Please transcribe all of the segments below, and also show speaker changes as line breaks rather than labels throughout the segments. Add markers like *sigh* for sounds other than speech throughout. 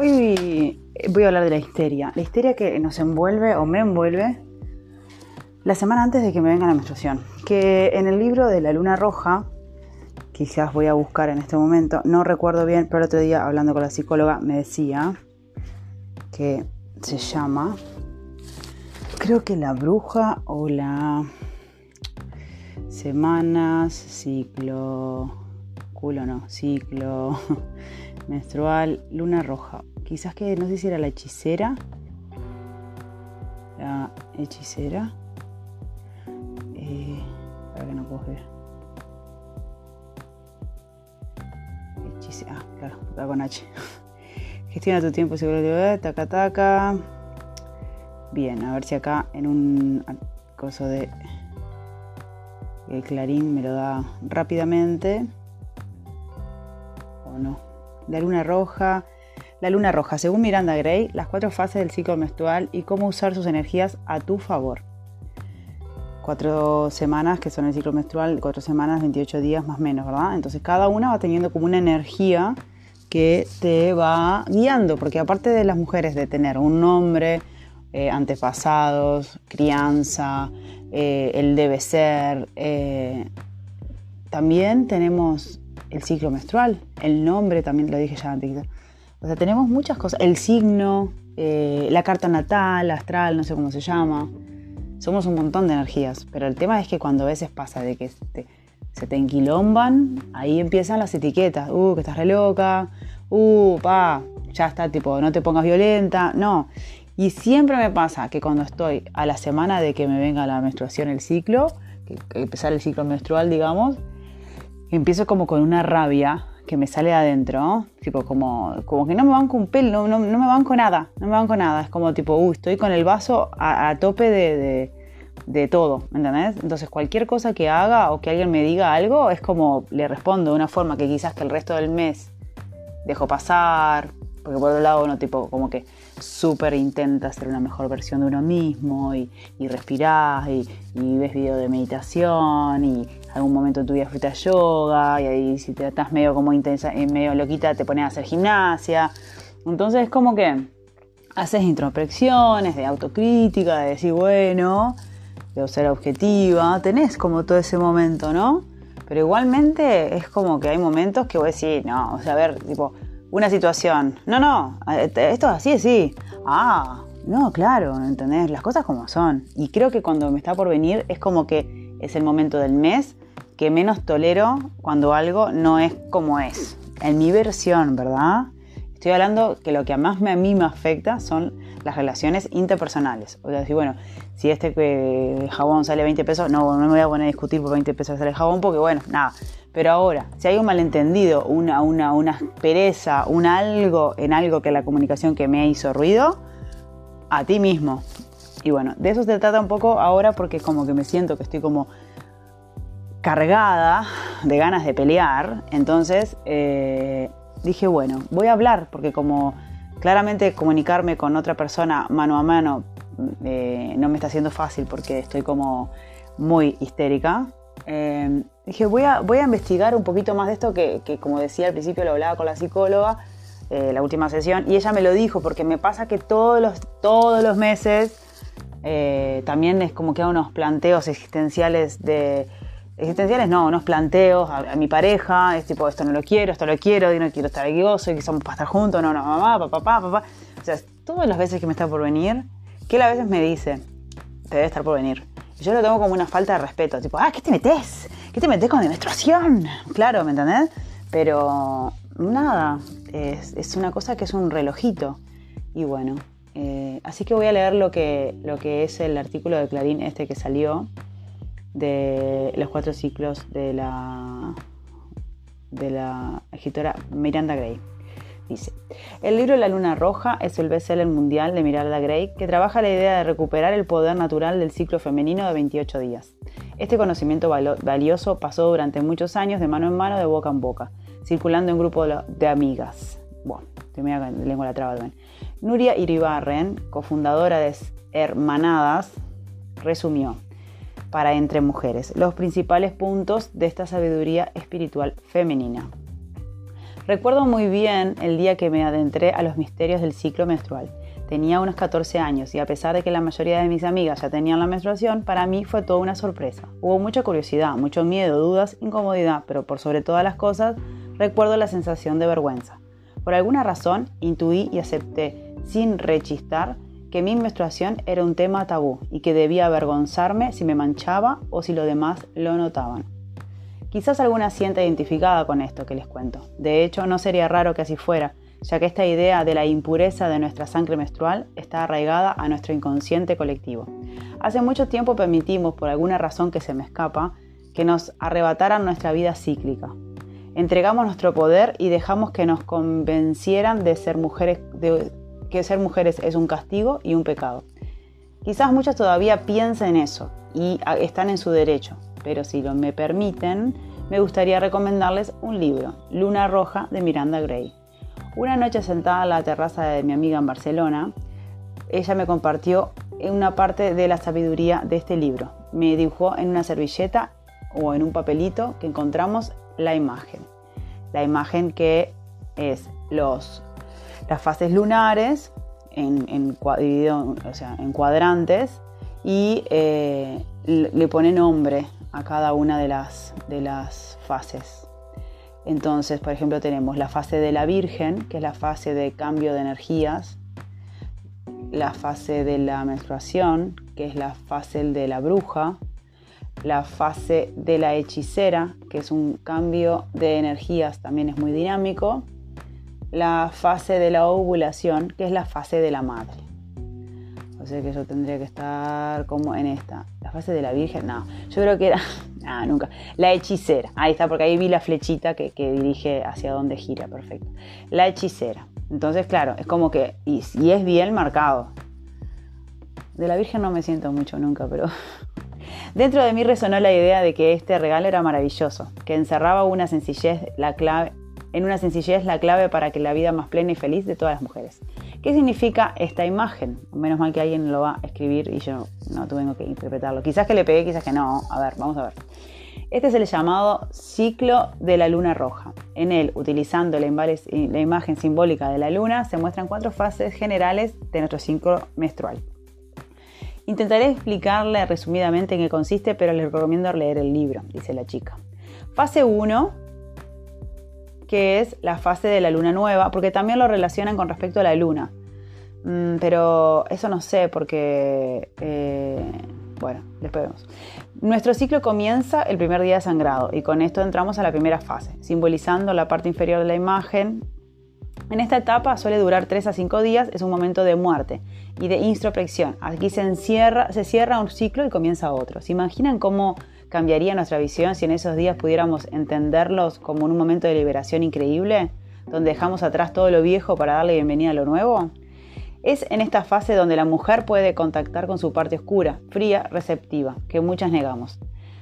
Hoy voy a hablar de la histeria. La histeria que nos envuelve o me envuelve la semana antes de que me venga la menstruación. Que en el libro de la luna roja, quizás voy a buscar en este momento, no recuerdo bien, pero el otro día hablando con la psicóloga me decía que se llama, creo que la bruja o la semanas, ciclo, culo no, ciclo *laughs* menstrual, luna roja. Quizás que no sé si era la hechicera. La hechicera. Eh, para que no puedo ver. Hechicera. Ah, claro, está con H. *laughs* Gestiona tu tiempo seguro de taca taca. Bien, a ver si acá en un coso de el clarín me lo da rápidamente la luna roja. La luna roja, según Miranda Gray, las cuatro fases del ciclo menstrual y cómo usar sus energías a tu favor. Cuatro semanas, que son el ciclo menstrual, cuatro semanas, 28 días más o menos, ¿verdad? Entonces cada una va teniendo como una energía que te va guiando, porque aparte de las mujeres de tener un nombre, eh, antepasados, crianza, eh, el debe ser, eh, también tenemos el ciclo menstrual, el nombre también lo dije ya antes. O sea, tenemos muchas cosas, el signo, eh, la carta natal, astral, no sé cómo se llama. Somos un montón de energías, pero el tema es que cuando a veces pasa de que se te enquilomban, ahí empiezan las etiquetas. Uh, que estás re loca. Uh, pa, ya está, tipo, no te pongas violenta. No. Y siempre me pasa que cuando estoy a la semana de que me venga la menstruación, el ciclo, que, que empezar el ciclo menstrual, digamos, empiezo como con una rabia que me sale adentro, tipo como, como que no me banco un pelo, no, no, no me banco nada, no me banco nada, es como tipo, uh, estoy con el vaso a, tope de, de, todo, ¿me entendés? Entonces cualquier cosa que haga o que alguien me diga algo es como le respondo de una forma que quizás que el resto del mes dejo pasar, porque por otro lado uno tipo como que súper intenta ser una mejor versión de uno mismo y, y respirás y, ves videos de meditación y algún momento en tu vida yoga y ahí si te estás medio como intensa, eh, medio loquita te pones a hacer gimnasia. Entonces es como que haces introspecciones de autocrítica, de decir, bueno, de ser objetiva, tenés como todo ese momento, ¿no? Pero igualmente es como que hay momentos que voy a decir, no, o sea, a ver, tipo, una situación. No, no, esto es así, así. Ah, no, claro, ¿entendés? Las cosas como son. Y creo que cuando me está por venir es como que es el momento del mes que menos tolero cuando algo no es como es. En mi versión, ¿verdad? Estoy hablando que lo que más me, a mí me afecta son las relaciones interpersonales. O sea, si bueno, si este eh, jabón sale 20 pesos, no, no me voy a poner a discutir por 20 pesos sale el jabón porque bueno, nada. Pero ahora, si hay un malentendido, una, una, una aspereza, un algo en algo que la comunicación que me hizo ruido, a ti mismo. Y bueno, de eso se trata un poco ahora porque como que me siento que estoy como cargada de ganas de pelear. Entonces eh, dije, bueno, voy a hablar porque como claramente comunicarme con otra persona mano a mano eh, no me está haciendo fácil porque estoy como muy histérica. Eh, dije, voy a, voy a investigar un poquito más de esto que, como decía al principio, lo hablaba con la psicóloga, eh, la última sesión, y ella me lo dijo, porque me pasa que todos los, todos los meses eh, también es como que hago unos planteos existenciales de... Existenciales no, unos planteos a, mi pareja, es tipo, esto no lo quiero, esto lo quiero, no quiero estar aquí, soy que somos para estar juntos, no, no, mamá, papá, papá, papá. O sea, todas las veces que me está por venir, que él a veces me dice, te debe estar por venir. Yo lo tengo como una falta de respeto, tipo, ah, ¿qué te metes? ¿Qué te metes con la menstruación? Claro, ¿me entendés? Pero nada, es, una cosa que es un relojito. Y bueno, eh, así que voy a leer lo que, lo que es el artículo de Clarín este que salió de los cuatro ciclos de la, de la escritora Miranda Gray. Dice, el libro La Luna Roja es el bestseller mundial de Miranda Gray que trabaja la idea de recuperar el poder natural del ciclo femenino de 28 días. Este conocimiento valioso pasó durante muchos años de mano en mano, de boca en boca, circulando en grupo de amigas. Bueno, la lengua la traba. Nuria Iribarren, cofundadora de Hermanadas, resumió para Entre Mujeres los principales puntos de esta sabiduría espiritual femenina. Recuerdo muy bien el día que me adentré a los misterios del ciclo menstrual. Tenía unos 14 años y a pesar de que la mayoría de mis amigas ya tenían la menstruación, para mí fue toda una sorpresa. Hubo mucha curiosidad, mucho miedo, dudas, incomodidad, pero por sobre todas las cosas, recuerdo la sensación de vergüenza. Por alguna razón, intuí y acepté, sin rechistar, que mi menstruación era un tema tabú y que debía avergonzarme si me manchaba o si los demás lo notaban. Quizás alguna sienta identificada con esto que les cuento. De hecho, no sería raro que así fuera, ya que esta idea de la impureza de nuestra sangre menstrual está arraigada a nuestro inconsciente colectivo. Hace mucho tiempo permitimos, por alguna razón que se me escapa, que nos arrebataran nuestra vida cíclica. Entregamos nuestro poder y dejamos que nos convencieran de ser mujeres, que ser mujeres es un castigo y un pecado. Quizás muchos todavía piensen eso y están en su derecho, pero si lo me permiten, me gustaría recomendarles un libro, Luna Roja de Miranda Gray. Una noche sentada en la terraza de mi amiga en Barcelona, ella me compartió una parte de la sabiduría de este libro. Me dibujó en una servilleta o en un papelito que encontramos la imagen. La imagen que es los las fases lunares en, en, en cuadrantes y eh, le pone nombre a cada una de las, de las fases. Entonces, por ejemplo, tenemos la fase de la Virgen, que es la fase de cambio de energías, la fase de la menstruación, que es la fase de la bruja, la fase de la hechicera, que es un cambio de energías, también es muy dinámico, la fase de la ovulación, que es la fase de la madre. Que yo tendría que estar como en esta. La fase de la Virgen, no. Yo creo que era. *laughs* Ah, nunca. La hechicera. Ahí está, porque ahí vi la flechita que, dirige hacia donde gira. Perfecto. La hechicera. Entonces, claro, es como que. Y, y es bien marcado. De la Virgen no me siento mucho nunca, pero. *laughs* Dentro de mí resonó la idea de que este regalo era maravilloso, que encerraba una sencillez, la clave, en una sencillez la clave para que la vida más plena y feliz de todas las mujeres. ¿Qué significa esta imagen? Menos mal que alguien lo va a escribir y yo no tengo que interpretarlo. Quizás que le pegué, quizás que no. A ver, vamos a ver. Este es el llamado ciclo de la luna roja. En él, utilizando la, imagen simbólica de la luna, se muestran cuatro fases generales de nuestro ciclo menstrual. Intentaré explicarle resumidamente en qué consiste, pero les recomiendo leer el libro, dice la chica. Fase 1 que es la fase de la luna nueva, porque también lo relacionan con respecto a la luna. Mm, pero eso no sé, porque... Eh, bueno, después vemos. Nuestro ciclo comienza el primer día de sangrado y con esto entramos a la primera fase, simbolizando la parte inferior de la imagen. En esta etapa suele durar 3 a 5 días, es un momento de muerte y de introspección. Aquí se, encierra, se cierra un ciclo y comienza otro. ¿Se imaginan cómo cambiaría nuestra visión si en esos días pudiéramos entenderlos como un momento de liberación increíble, donde dejamos atrás todo lo viejo para darle bienvenida a lo nuevo? Es en esta fase donde la mujer puede contactar con su parte oscura, fría, receptiva, que muchas negamos.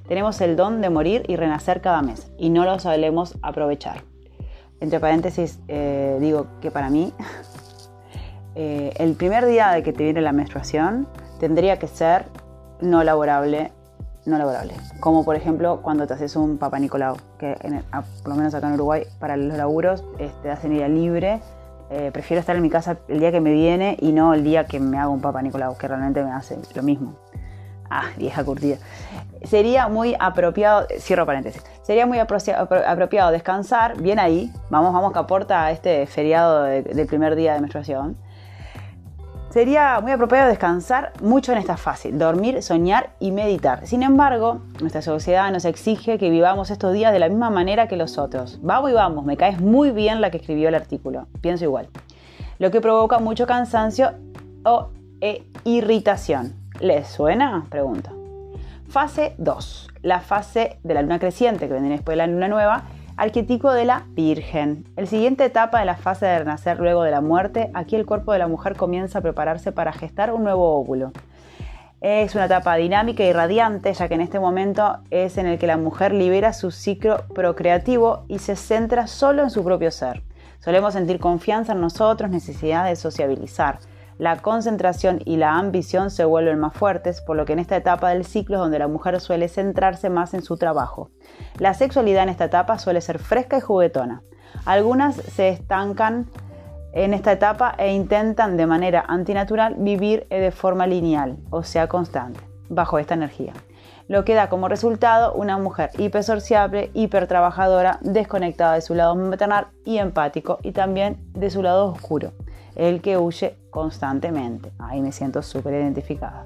Tenemos el don de morir y renacer cada mes, y no lo sabemos aprovechar. Entre paréntesis, eh, digo que para mí, *laughs* eh, el primer día de que te viene la menstruación tendría que ser no laborable no laborable. Como por ejemplo cuando te haces un Papa Nicolau, que por lo menos acá en Uruguay para los laburos te este, hacen día libre. Eh, prefiero estar en mi casa el día que me viene y no el día que me hago un Papa Nicolau, que realmente me hace lo mismo. Ah, *laughs* vieja curtida. Sería muy apropiado, cierro paréntesis, sería muy apropiado descansar, bien ahí, vamos, vamos que aporta este feriado del primer día de menstruación, Sería muy apropiado descansar mucho en esta fase, dormir, soñar y meditar. Sin embargo, nuestra sociedad nos exige que vivamos estos días de la misma manera que los otros. Vamos y vamos, me caes muy bien la que escribió el artículo, pienso igual. Lo que provoca mucho cansancio o e irritación. ¿Les suena? Pregunta. Fase 2, la fase de la luna creciente, que viene después de la luna nueva, arquetipo de la Virgen. El siguiente etapa de la fase de renacer luego de la muerte, aquí el cuerpo de la mujer comienza a prepararse para gestar un nuevo óvulo. Es una etapa dinámica y radiante, ya que en este momento es en el que la mujer libera su ciclo procreativo y se centra solo en su propio ser. Solemos sentir confianza en nosotros, necesidad de sociabilizar la concentración y la ambición se vuelven más fuertes, por lo que en esta etapa del ciclo es donde la mujer suele centrarse más en su trabajo. La sexualidad en esta etapa suele ser fresca y juguetona. Algunas se estancan en esta etapa e intentan de manera antinatural vivir de forma lineal, o sea, constante, bajo esta energía. Lo que da como resultado una mujer hipersociable, hipertrabajadora, desconectada de su lado maternal y empático y también de su lado oscuro, el que huye constantemente. Ahí me siento súper identificada.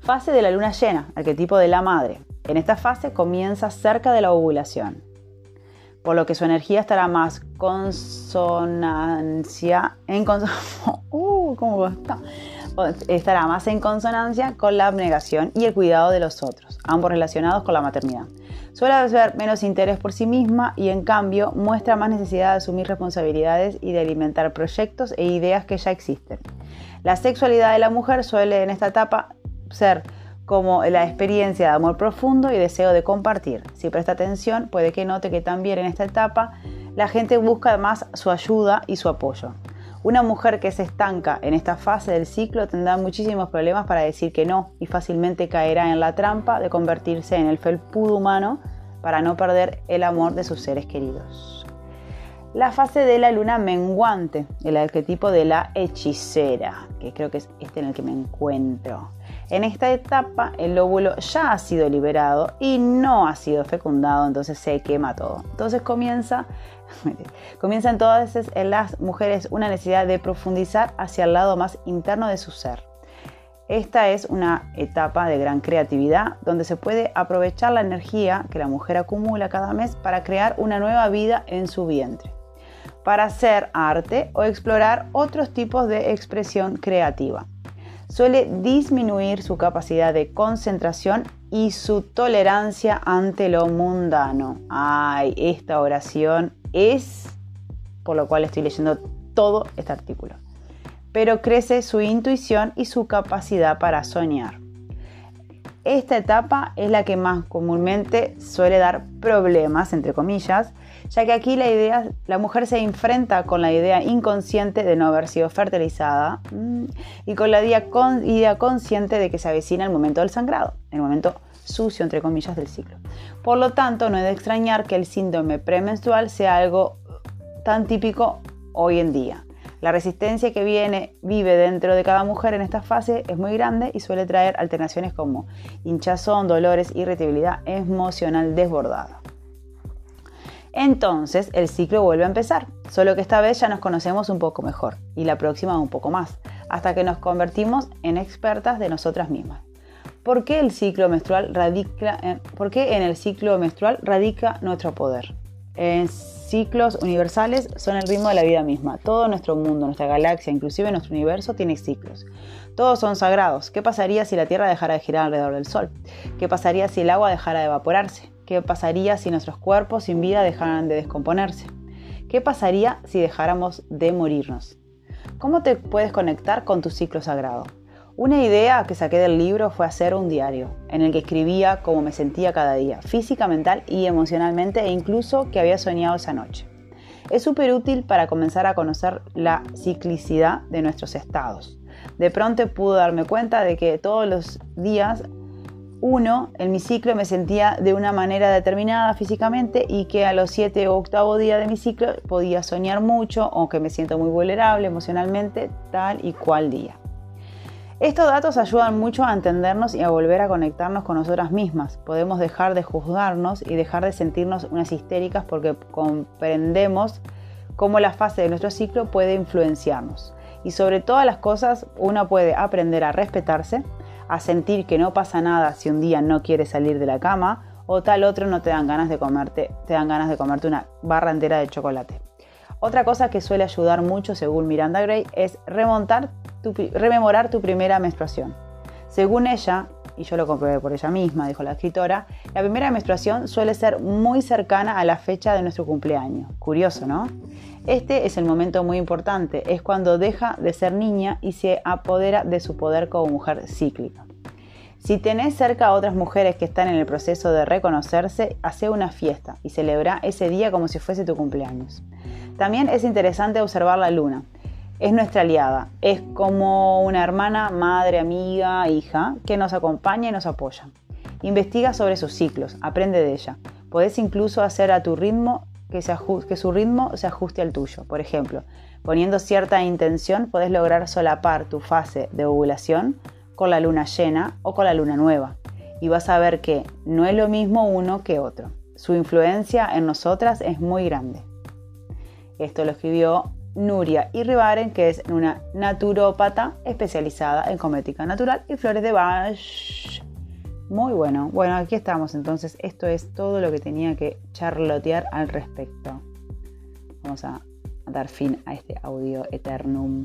Fase de la luna llena, arquetipo de la madre. En esta fase comienza cerca de la ovulación, por lo que su energía estará más consonancia en *laughs* uh, ¿cómo estará más en consonancia con la abnegación y el cuidado de los otros, ambos relacionados con la maternidad. Suele haber menos interés por sí misma y en cambio muestra más necesidad de asumir responsabilidades y de alimentar proyectos e ideas que ya existen. La sexualidad de la mujer suele en esta etapa ser como la experiencia de amor profundo y deseo de compartir. Si presta atención, puede que note que también en esta etapa la gente busca más su ayuda y su apoyo. Una mujer que se estanca en esta fase del ciclo tendrá muchísimos problemas para decir que no y fácilmente caerá en la trampa de convertirse en el felpudo humano para no perder el amor de sus seres queridos. La fase de la luna menguante, el arquetipo de la hechicera, que creo que es este en el que me encuentro. En esta etapa el óvulo ya ha sido liberado y no ha sido fecundado, entonces se quema todo. Entonces comienza, *laughs* comienza todas en las mujeres una necesidad de profundizar hacia el lado más interno de su ser. Esta es una etapa de gran creatividad donde se puede aprovechar la energía que la mujer acumula cada mes para crear una nueva vida en su vientre, para hacer arte o explorar otros tipos de expresión creativa suele disminuir su capacidad de concentración y su tolerancia ante lo mundano. Ay, esta oración es por lo cual estoy leyendo todo este artículo. Pero crece su intuición y su capacidad para soñar. Esta etapa es la que más comúnmente suele dar problemas, entre comillas, ya que aquí la mujer se enfrenta con la idea inconsciente de no haber sido fertilizada mm, y con la idea, idea consciente de que se avecina el momento del sangrado, el momento sucio, entre comillas, del ciclo. Por lo tanto, no es de extrañar que el síndrome premenstrual sea algo tan típico hoy en día. La resistencia que viene, vive dentro de cada mujer en esta fase es muy grande y suele traer alternaciones como hinchazón, dolores, irritabilidad emocional desbordada. Entonces el ciclo vuelve a empezar, solo que esta vez ya nos conocemos un poco mejor y la próxima un poco más, hasta que nos convertimos en expertas de nosotras mismas. ¿Por qué, el ciclo menstrual radica ¿Por qué en el ciclo menstrual radica nuestro poder? En ciclos universales son el ritmo de la vida misma. Todo nuestro mundo, nuestra galaxia, inclusive nuestro universo tiene ciclos. Todos son sagrados. ¿Qué pasaría si la Tierra dejara de girar alrededor del Sol? ¿Qué pasaría si el agua dejara de evaporarse? ¿Qué pasaría si nuestros cuerpos sin vida dejaran de descomponerse? ¿Qué pasaría si dejáramos de morirnos? ¿Cómo te puedes conectar con tu ciclo sagrado? Una idea que saqué del libro fue hacer un diario, en el que escribía cómo me sentía cada día, física, mental y emocionalmente, e incluso que había soñado esa noche. Es súper útil para comenzar a conocer la ciclicidad de nuestros estados. De pronto pude darme cuenta de que todos los días uno, en mi ciclo me sentía de una manera determinada físicamente y que a los siete o octavo día de mi ciclo podía soñar mucho o que me siento muy vulnerable emocionalmente tal y cual día. Estos datos ayudan mucho a entendernos y a volver a conectarnos con nosotras mismas. Podemos dejar de juzgarnos y dejar de sentirnos unas histéricas porque comprendemos cómo la fase de nuestro ciclo puede influenciarnos. Y sobre todas las cosas, uno puede aprender a respetarse, a sentir que no pasa nada si un día no quieres salir de la cama o tal otro no te dan ganas de comerte, te dan ganas de comerte una barra entera de chocolate. Otra cosa que suele ayudar mucho, según Miranda Gray, es remontar rememorar tu primera menstruación. Según ella, y yo lo comprobé por ella misma, dijo la escritora, la primera menstruación suele ser muy cercana a la fecha de nuestro cumpleaños. Curioso, ¿no? Este es el momento muy importante, es cuando deja de ser niña y se apodera de su poder como mujer cíclica. Si tenés cerca a otras mujeres que están en el proceso de reconocerse, hace una fiesta y celebra ese día como si fuese tu cumpleaños. También es interesante observar la luna. Es nuestra aliada, es como una hermana, madre, amiga, hija, que nos acompaña y nos apoya. Investiga sobre sus ciclos, aprende de ella. Podés incluso hacer a tu ritmo que, se su ritmo se ajuste al tuyo. Por ejemplo, poniendo cierta intención podés lograr solapar tu fase de ovulación con la luna llena o con la luna nueva. Y vas a ver que no es lo mismo uno que otro. Su influencia en nosotras es muy grande. Esto lo escribió Nuria Irribaren, que es una naturópata especializada en cosmética natural y flores de Bach. Muy bueno. Bueno, aquí estamos. Entonces, esto es todo lo que tenía que charlotear al respecto. Vamos a dar fin a este audio eternum.